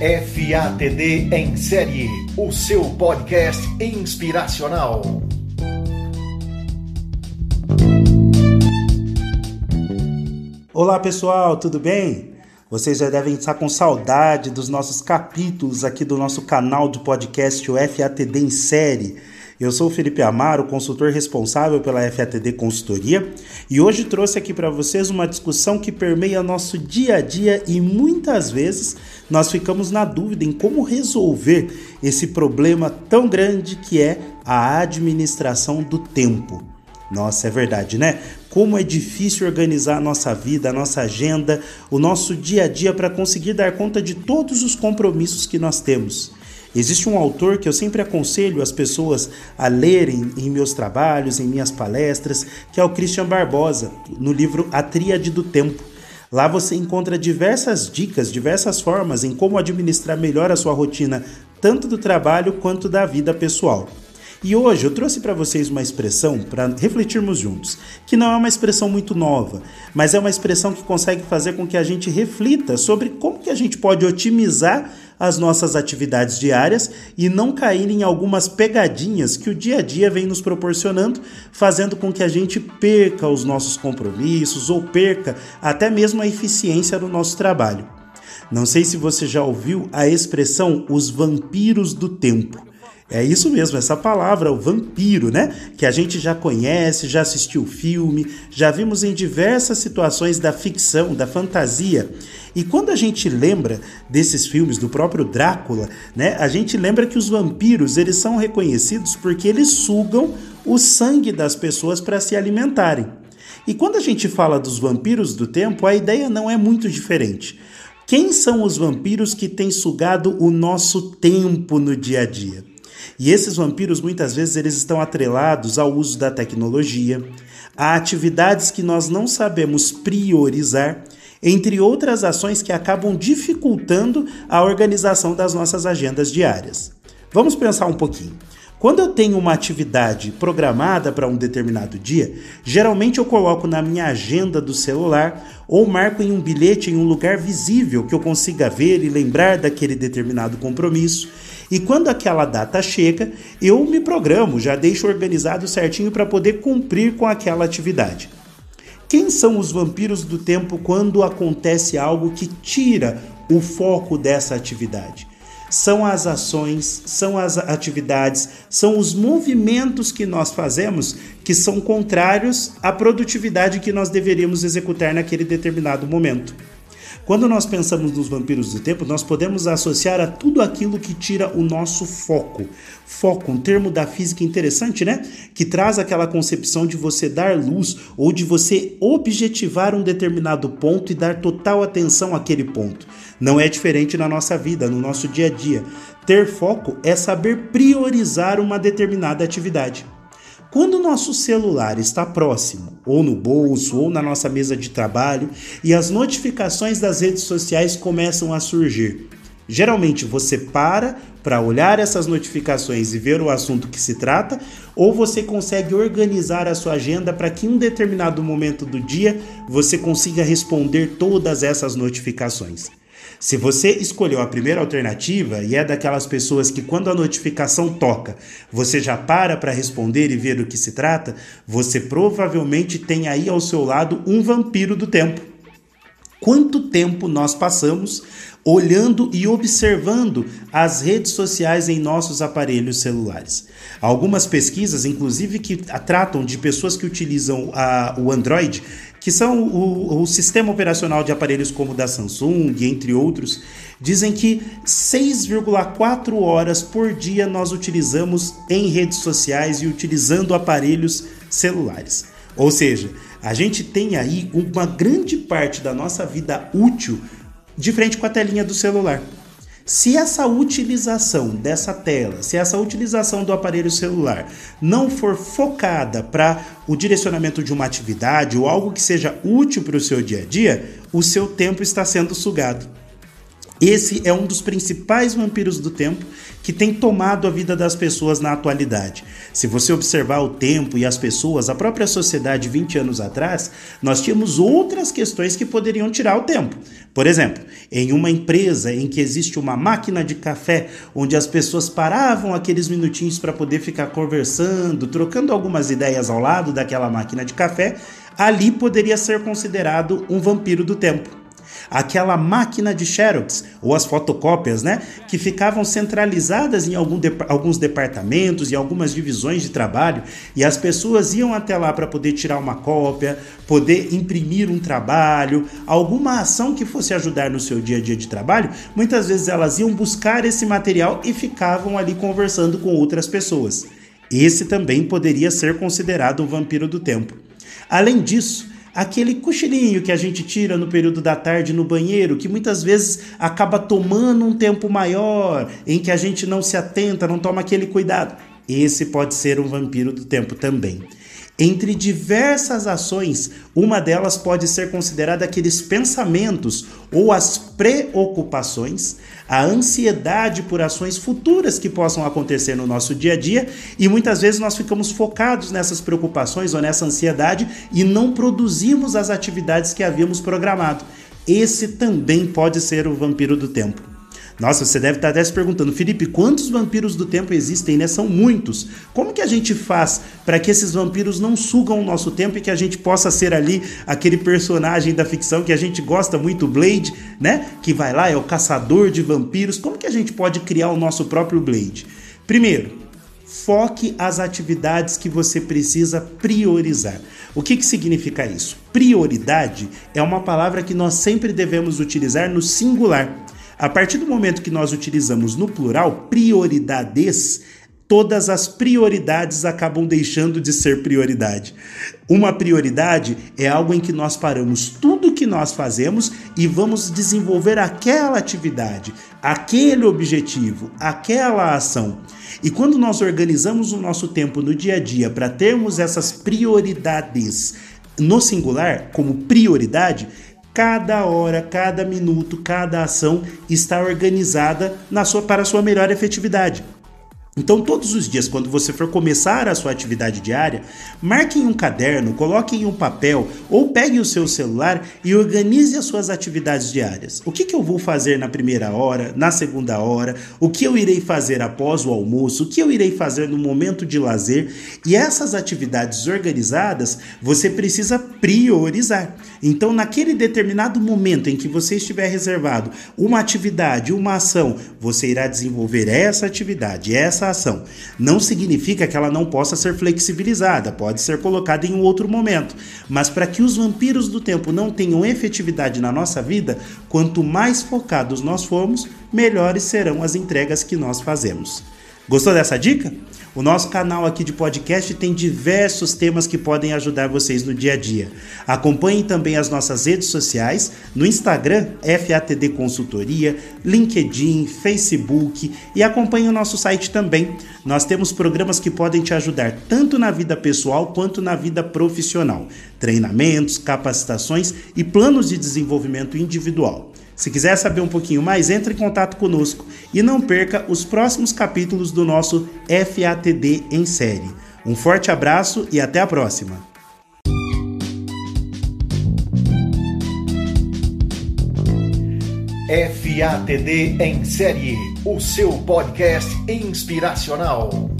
FATD em série, o seu podcast inspiracional. Olá pessoal, tudo bem? Vocês já devem estar com saudade dos nossos capítulos aqui do nosso canal de podcast, o FATD em série. Eu sou o Felipe Amaro, consultor responsável pela FATD Consultoria, e hoje trouxe aqui para vocês uma discussão que permeia nosso dia a dia e muitas vezes nós ficamos na dúvida em como resolver esse problema tão grande que é a administração do tempo. Nossa, é verdade, né? Como é difícil organizar a nossa vida, a nossa agenda, o nosso dia a dia para conseguir dar conta de todos os compromissos que nós temos. Existe um autor que eu sempre aconselho as pessoas a lerem em meus trabalhos, em minhas palestras, que é o Christian Barbosa, no livro A Tríade do Tempo. Lá você encontra diversas dicas, diversas formas em como administrar melhor a sua rotina, tanto do trabalho quanto da vida pessoal. E hoje eu trouxe para vocês uma expressão para refletirmos juntos, que não é uma expressão muito nova, mas é uma expressão que consegue fazer com que a gente reflita sobre como que a gente pode otimizar as nossas atividades diárias e não cair em algumas pegadinhas que o dia a dia vem nos proporcionando, fazendo com que a gente perca os nossos compromissos ou perca até mesmo a eficiência do nosso trabalho. Não sei se você já ouviu a expressão os vampiros do tempo. É isso mesmo, essa palavra, o vampiro, né? Que a gente já conhece, já assistiu o filme, já vimos em diversas situações da ficção, da fantasia. E quando a gente lembra desses filmes do próprio Drácula, né? A gente lembra que os vampiros, eles são reconhecidos porque eles sugam o sangue das pessoas para se alimentarem. E quando a gente fala dos vampiros do tempo, a ideia não é muito diferente. Quem são os vampiros que têm sugado o nosso tempo no dia a dia? E esses vampiros muitas vezes eles estão atrelados ao uso da tecnologia, a atividades que nós não sabemos priorizar, entre outras ações que acabam dificultando a organização das nossas agendas diárias. Vamos pensar um pouquinho. Quando eu tenho uma atividade programada para um determinado dia, geralmente eu coloco na minha agenda do celular ou marco em um bilhete em um lugar visível que eu consiga ver e lembrar daquele determinado compromisso. E quando aquela data chega, eu me programo, já deixo organizado certinho para poder cumprir com aquela atividade. Quem são os vampiros do tempo quando acontece algo que tira o foco dessa atividade? são as ações, são as atividades, são os movimentos que nós fazemos que são contrários à produtividade que nós deveríamos executar naquele determinado momento. Quando nós pensamos nos vampiros do tempo, nós podemos associar a tudo aquilo que tira o nosso foco. Foco, um termo da física interessante, né? Que traz aquela concepção de você dar luz ou de você objetivar um determinado ponto e dar total atenção àquele ponto. Não é diferente na nossa vida, no nosso dia a dia. Ter foco é saber priorizar uma determinada atividade. Quando o nosso celular está próximo, ou no bolso, ou na nossa mesa de trabalho, e as notificações das redes sociais começam a surgir, geralmente você para para olhar essas notificações e ver o assunto que se trata, ou você consegue organizar a sua agenda para que em um determinado momento do dia você consiga responder todas essas notificações. Se você escolheu a primeira alternativa e é daquelas pessoas que quando a notificação toca, você já para para responder e ver do que se trata, você provavelmente tem aí ao seu lado um vampiro do tempo. Quanto tempo nós passamos olhando e observando as redes sociais em nossos aparelhos celulares. Algumas pesquisas, inclusive, que tratam de pessoas que utilizam a, o Android, que são o, o, sistema operacional de aparelhos como o da Samsung, entre outros, dizem que 6,4 horas por dia nós utilizamos em redes sociais e utilizando aparelhos celulares. Ou seja, a gente tem aí uma grande parte da nossa vida útil de frente com a telinha do celular. Se essa utilização dessa tela, se essa utilização do aparelho celular não for focada para o direcionamento de uma atividade ou algo que seja útil para o seu dia a dia, o seu tempo está sendo sugado. Esse é um dos principais vampiros do tempo que tem tomado a vida das pessoas na atualidade. Se você observar o tempo e as pessoas, a própria sociedade 20 anos atrás, nós tínhamos outras questões que poderiam tirar o tempo. Por exemplo, em uma empresa em que existe uma máquina de café onde as pessoas paravam aqueles minutinhos para poder ficar conversando, trocando algumas ideias ao lado daquela máquina de café, ali poderia ser considerado um vampiro do tempo aquela máquina de Xerox, ou as fotocópias, né? Que ficavam centralizadas em de, alguns departamentos e algumas divisões de trabalho, e as pessoas iam até lá para poder tirar uma cópia, poder imprimir um trabalho, alguma ação que fosse ajudar no seu dia a dia de trabalho, muitas vezes elas iam buscar esse material e ficavam ali conversando com outras pessoas. Esse também poderia ser considerado um vampiro do tempo. Além disso, aquele cochilinho que a gente tira no período da tarde no banheiro, que muitas vezes acaba tomando um tempo maior, em que a gente não se atenta, não toma aquele cuidado. Esse pode ser um vampiro do tempo também. Entre diversas ações, uma delas pode ser considerada aqueles pensamentos ou as preocupações, a ansiedade por ações futuras que possam acontecer no nosso dia a dia, e muitas vezes nós ficamos focados nessas preocupações ou nessa ansiedade e não produzimos as atividades que havíamos programado. Esse também pode ser o vampiro do tempo. Nossa, você deve estar até se perguntando, Felipe, quantos vampiros do tempo existem, né? São muitos. Como que a gente faz para que esses vampiros não sugam o nosso tempo e que a gente possa ser ali aquele personagem da ficção que a gente gosta muito, Blade, né? Que vai lá, é o caçador de vampiros. Como que a gente pode criar o nosso próprio Blade? Primeiro, foque as atividades que você precisa priorizar. O que, que significa isso? Prioridade é uma palavra que nós sempre devemos utilizar no singular. A partir do momento que nós utilizamos no plural prioridades, todas as prioridades acabam deixando de ser prioridade. Uma prioridade é algo em que nós paramos tudo que nós fazemos e vamos desenvolver aquela atividade, aquele objetivo, aquela ação. E quando nós organizamos o nosso tempo no dia a dia para termos essas prioridades no singular como prioridade, Cada hora, cada minuto, cada ação está organizada na sua, para a sua melhor efetividade. Então, todos os dias, quando você for começar a sua atividade diária, marque em um caderno, coloque em um papel ou pegue o seu celular e organize as suas atividades diárias. O que, que eu vou fazer na primeira hora, na segunda hora, o que eu irei fazer após o almoço, o que eu irei fazer no momento de lazer. E essas atividades organizadas você precisa priorizar. Então, naquele determinado momento em que você estiver reservado uma atividade, uma ação, você irá desenvolver essa atividade, essa essa ação. Não significa que ela não possa ser flexibilizada, pode ser colocada em um outro momento. Mas para que os vampiros do tempo não tenham efetividade na nossa vida, quanto mais focados nós formos, melhores serão as entregas que nós fazemos. Gostou dessa dica? O nosso canal aqui de podcast tem diversos temas que podem ajudar vocês no dia a dia. Acompanhem também as nossas redes sociais, no Instagram, FATD Consultoria, LinkedIn, Facebook e acompanhe o nosso site também. Nós temos programas que podem te ajudar tanto na vida pessoal quanto na vida profissional, treinamentos, capacitações e planos de desenvolvimento individual. Se quiser saber um pouquinho mais, entre em contato conosco e não perca os próximos capítulos do nosso FATD em série. Um forte abraço e até a próxima! FATD em série, o seu podcast inspiracional.